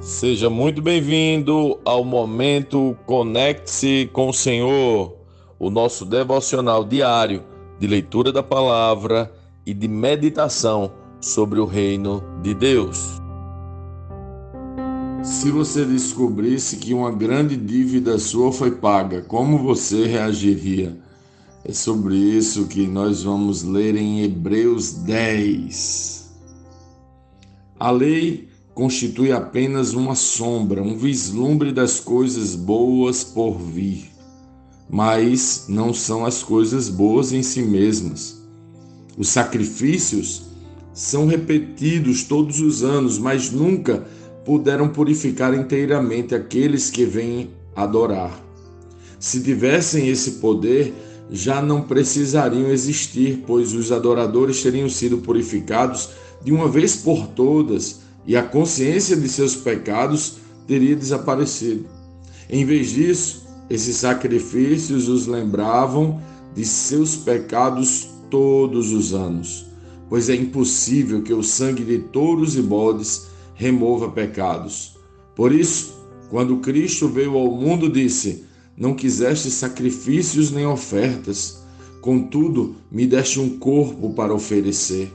Seja muito bem-vindo ao momento Conecte-se com o Senhor, o nosso devocional diário de leitura da palavra e de meditação sobre o reino de Deus. Se você descobrisse que uma grande dívida sua foi paga, como você reagiria? É sobre isso que nós vamos ler em Hebreus 10. A lei constitui apenas uma sombra, um vislumbre das coisas boas por vir, mas não são as coisas boas em si mesmas. Os sacrifícios são repetidos todos os anos, mas nunca puderam purificar inteiramente aqueles que vêm adorar. Se tivessem esse poder, já não precisariam existir, pois os adoradores teriam sido purificados de uma vez por todas e a consciência de seus pecados teria desaparecido. Em vez disso, esses sacrifícios os lembravam de seus pecados todos os anos, pois é impossível que o sangue de touros e bodes remova pecados. Por isso, quando Cristo veio ao mundo, disse: Não quiseste sacrifícios nem ofertas, contudo, me deste um corpo para oferecer.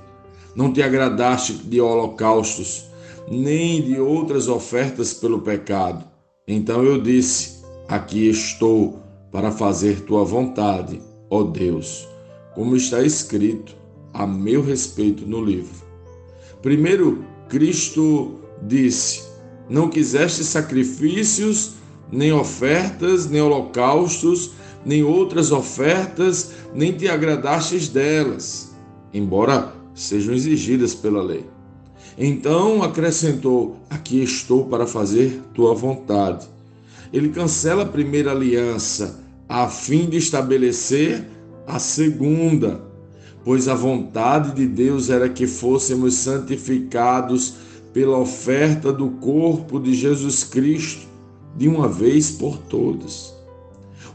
Não te agradaste de holocaustos nem de outras ofertas pelo pecado. Então eu disse: Aqui estou para fazer tua vontade, ó Deus, como está escrito a meu respeito no livro. Primeiro, Cristo disse: Não quiseste sacrifícios, nem ofertas, nem holocaustos, nem outras ofertas, nem te agradastes delas, embora sejam exigidas pela lei. Então acrescentou: Aqui estou para fazer tua vontade. Ele cancela a primeira aliança a fim de estabelecer a segunda, pois a vontade de Deus era que fôssemos santificados pela oferta do corpo de Jesus Cristo de uma vez por todas.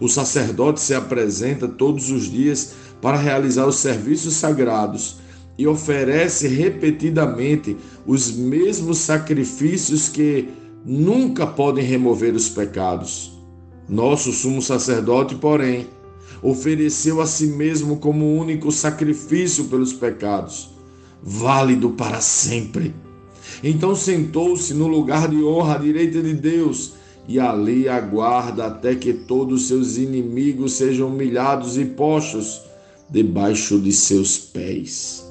O sacerdote se apresenta todos os dias para realizar os serviços sagrados e oferece repetidamente os mesmos sacrifícios que nunca podem remover os pecados. Nosso sumo sacerdote, porém, ofereceu a si mesmo como único sacrifício pelos pecados, válido para sempre. Então sentou-se no lugar de honra à direita de Deus e ali aguarda até que todos seus inimigos sejam humilhados e postos debaixo de seus pés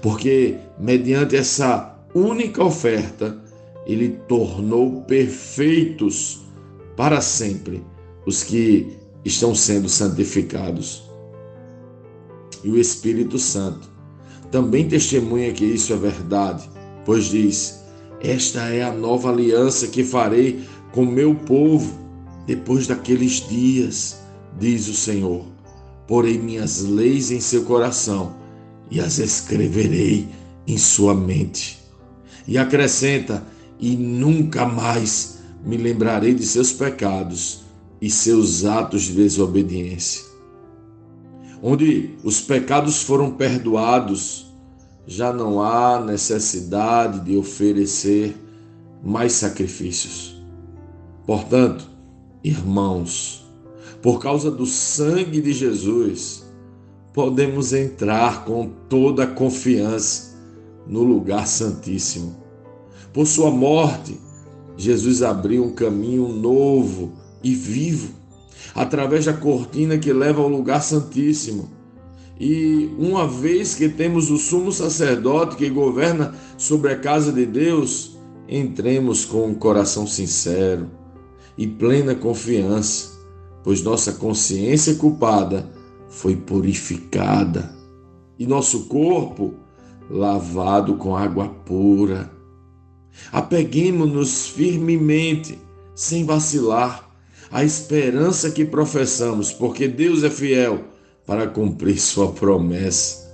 porque mediante essa única oferta, ele tornou perfeitos para sempre os que estão sendo santificados. E o Espírito Santo também testemunha que isso é verdade, pois diz: Esta é a nova aliança que farei com meu povo depois daqueles dias, diz o Senhor. Porei minhas leis em seu coração e as escreverei em sua mente. E acrescenta: e nunca mais me lembrarei de seus pecados e seus atos de desobediência. Onde os pecados foram perdoados, já não há necessidade de oferecer mais sacrifícios. Portanto, irmãos, por causa do sangue de Jesus, podemos entrar com toda a confiança no lugar santíssimo. Por sua morte, Jesus abriu um caminho novo e vivo através da cortina que leva ao lugar santíssimo. E uma vez que temos o sumo sacerdote que governa sobre a casa de Deus, entremos com um coração sincero e plena confiança, pois nossa consciência culpada foi purificada e nosso corpo lavado com água pura. Apeguemos-nos firmemente, sem vacilar, à esperança que professamos, porque Deus é fiel para cumprir sua promessa.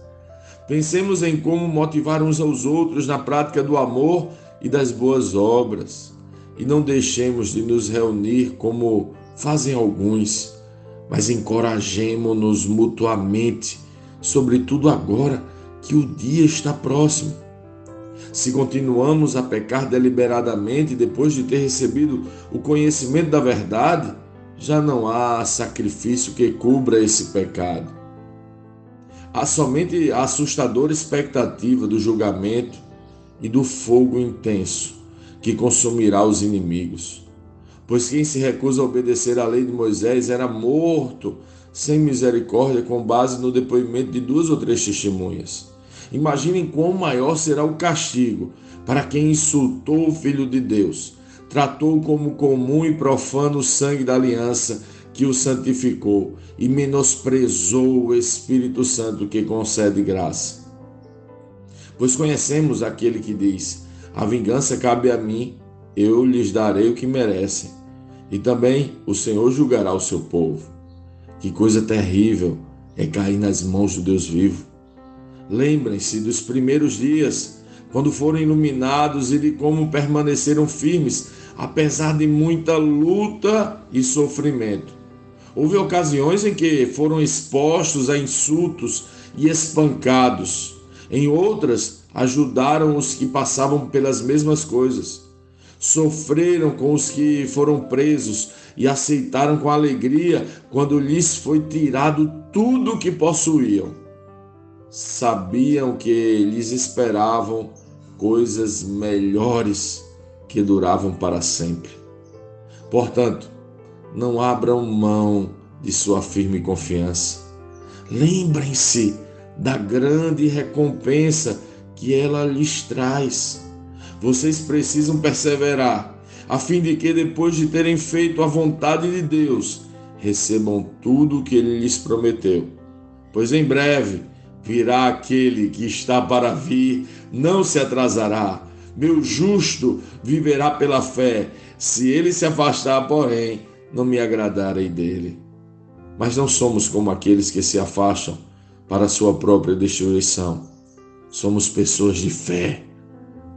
Pensemos em como motivar uns aos outros na prática do amor e das boas obras, e não deixemos de nos reunir como fazem alguns mas encorajemo-nos mutuamente, sobretudo agora que o dia está próximo. Se continuamos a pecar deliberadamente depois de ter recebido o conhecimento da verdade, já não há sacrifício que cubra esse pecado. Há somente a assustadora expectativa do julgamento e do fogo intenso que consumirá os inimigos. Pois quem se recusa a obedecer à lei de Moisés era morto sem misericórdia com base no depoimento de duas ou três testemunhas. Imaginem quão maior será o castigo para quem insultou o Filho de Deus, tratou como comum e profano o sangue da aliança que o santificou e menosprezou o Espírito Santo que concede graça. Pois conhecemos aquele que diz: A vingança cabe a mim, eu lhes darei o que merecem. E também o Senhor julgará o seu povo. Que coisa terrível é cair nas mãos do Deus vivo. Lembrem-se dos primeiros dias, quando foram iluminados e de como permaneceram firmes, apesar de muita luta e sofrimento. Houve ocasiões em que foram expostos a insultos e espancados. Em outras, ajudaram os que passavam pelas mesmas coisas. Sofreram com os que foram presos e aceitaram com alegria quando lhes foi tirado tudo o que possuíam. Sabiam que lhes esperavam coisas melhores que duravam para sempre. Portanto, não abram mão de sua firme confiança. Lembrem-se da grande recompensa que ela lhes traz. Vocês precisam perseverar, a fim de que, depois de terem feito a vontade de Deus, recebam tudo o que ele lhes prometeu. Pois em breve virá aquele que está para vir, não se atrasará. Meu justo viverá pela fé. Se ele se afastar, porém, não me agradarei dele. Mas não somos como aqueles que se afastam para sua própria destruição. Somos pessoas de fé,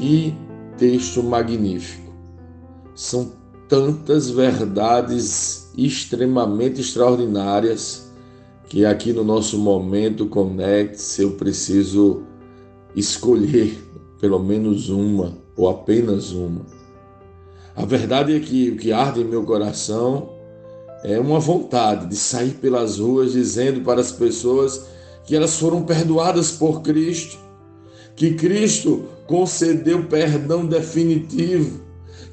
Que texto magnífico! São tantas verdades extremamente extraordinárias que aqui no nosso momento conecte-se eu preciso escolher pelo menos uma ou apenas uma. A verdade é que o que arde em meu coração é uma vontade de sair pelas ruas dizendo para as pessoas que elas foram perdoadas por Cristo, que Cristo concedeu perdão definitivo,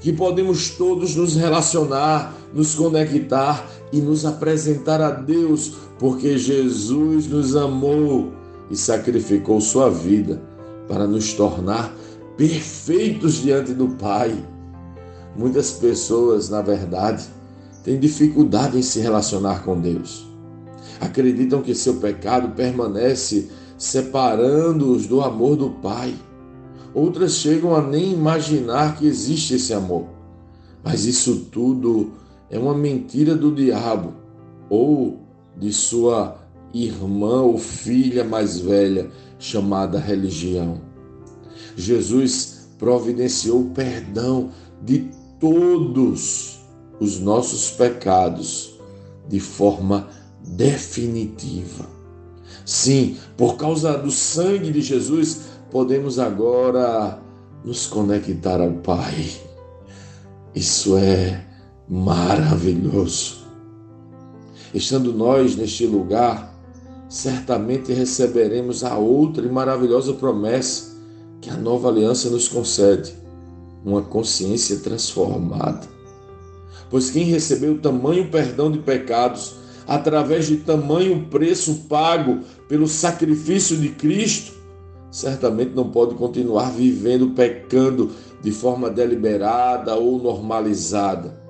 que podemos todos nos relacionar, nos conectar e nos apresentar a Deus, porque Jesus nos amou e sacrificou sua vida para nos tornar perfeitos diante do Pai. Muitas pessoas, na verdade, têm dificuldade em se relacionar com Deus. Acreditam que seu pecado permanece separando-os do amor do Pai. Outras chegam a nem imaginar que existe esse amor. Mas isso tudo é uma mentira do diabo ou de sua irmã ou filha mais velha chamada religião. Jesus providenciou o perdão de todos os nossos pecados de forma definitiva. Sim, por causa do sangue de Jesus, podemos agora nos conectar ao Pai. Isso é maravilhoso. Estando nós neste lugar, certamente receberemos a outra e maravilhosa promessa que a nova aliança nos concede: uma consciência transformada. Pois quem recebeu tamanho perdão de pecados através de tamanho preço pago pelo sacrifício de Cristo, certamente não pode continuar vivendo pecando de forma deliberada ou normalizada,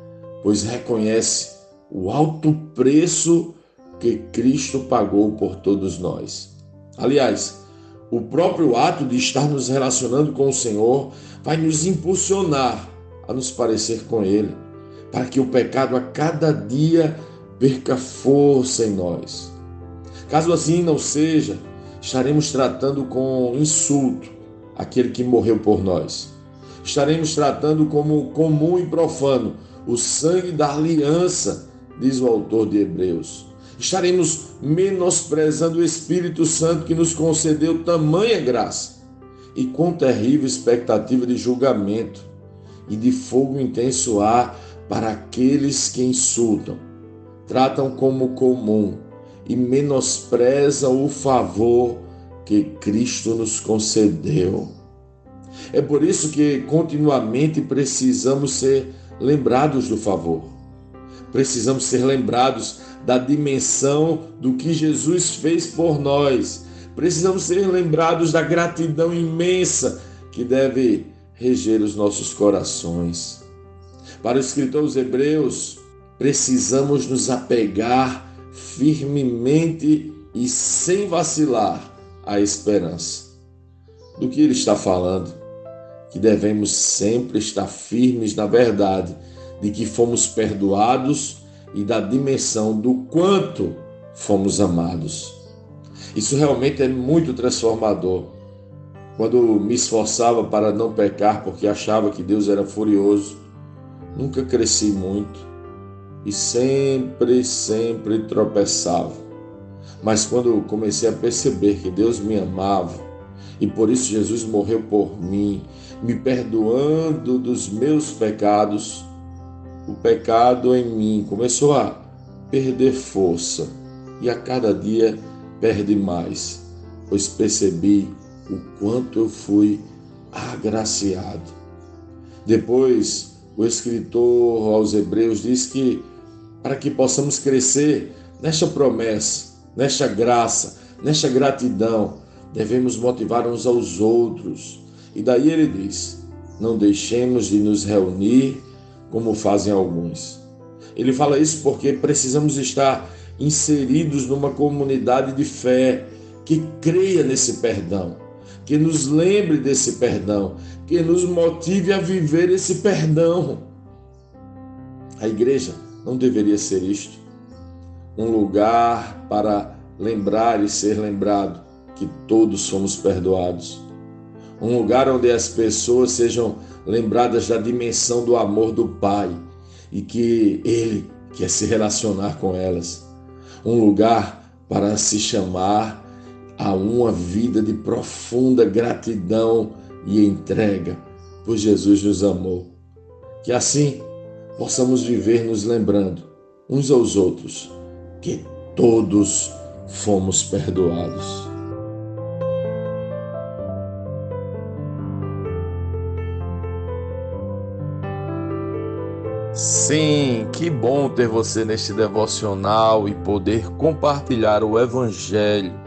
pois reconhece o alto preço que Cristo pagou por todos nós. Aliás, o próprio ato de estar nos relacionando com o Senhor vai nos impulsionar a nos parecer com Ele, para que o pecado a cada dia perca força em nós. Caso assim não seja, estaremos tratando com insulto aquele que morreu por nós. Estaremos tratando como comum e profano o sangue da aliança, diz o autor de Hebreus. Estaremos menosprezando o Espírito Santo que nos concedeu tamanha graça e com terrível expectativa de julgamento e de fogo intenso há para aqueles que insultam, tratam como comum e menosprezam o favor que Cristo nos concedeu. É por isso que continuamente precisamos ser lembrados do favor. Precisamos ser lembrados da dimensão do que Jesus fez por nós. Precisamos ser lembrados da gratidão imensa que deve reger os nossos corações. Para o escritor dos Hebreus, precisamos nos apegar firmemente e sem vacilar à esperança. Do que ele está falando? Que devemos sempre estar firmes na verdade de que fomos perdoados e da dimensão do quanto fomos amados. Isso realmente é muito transformador. Quando me esforçava para não pecar porque achava que Deus era furioso, nunca cresci muito e sempre, sempre tropeçava. Mas quando comecei a perceber que Deus me amava e por isso Jesus morreu por mim, me perdoando dos meus pecados, o pecado em mim começou a perder força e a cada dia perde mais, pois percebi o quanto eu fui agraciado. Depois, o escritor aos Hebreus diz que para que possamos crescer nesta promessa, nesta graça, nesta gratidão, devemos motivar uns aos outros. E daí ele diz: não deixemos de nos reunir como fazem alguns. Ele fala isso porque precisamos estar inseridos numa comunidade de fé que creia nesse perdão, que nos lembre desse perdão, que nos motive a viver esse perdão. A igreja não deveria ser isto um lugar para lembrar e ser lembrado que todos somos perdoados. Um lugar onde as pessoas sejam lembradas da dimensão do amor do Pai e que Ele quer se relacionar com elas. Um lugar para se chamar a uma vida de profunda gratidão e entrega, pois Jesus nos amou. Que assim possamos viver nos lembrando uns aos outros que todos fomos perdoados. Sim, que bom ter você neste devocional e poder compartilhar o Evangelho.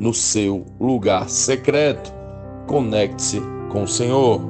no seu lugar secreto. Conecte-se com o Senhor.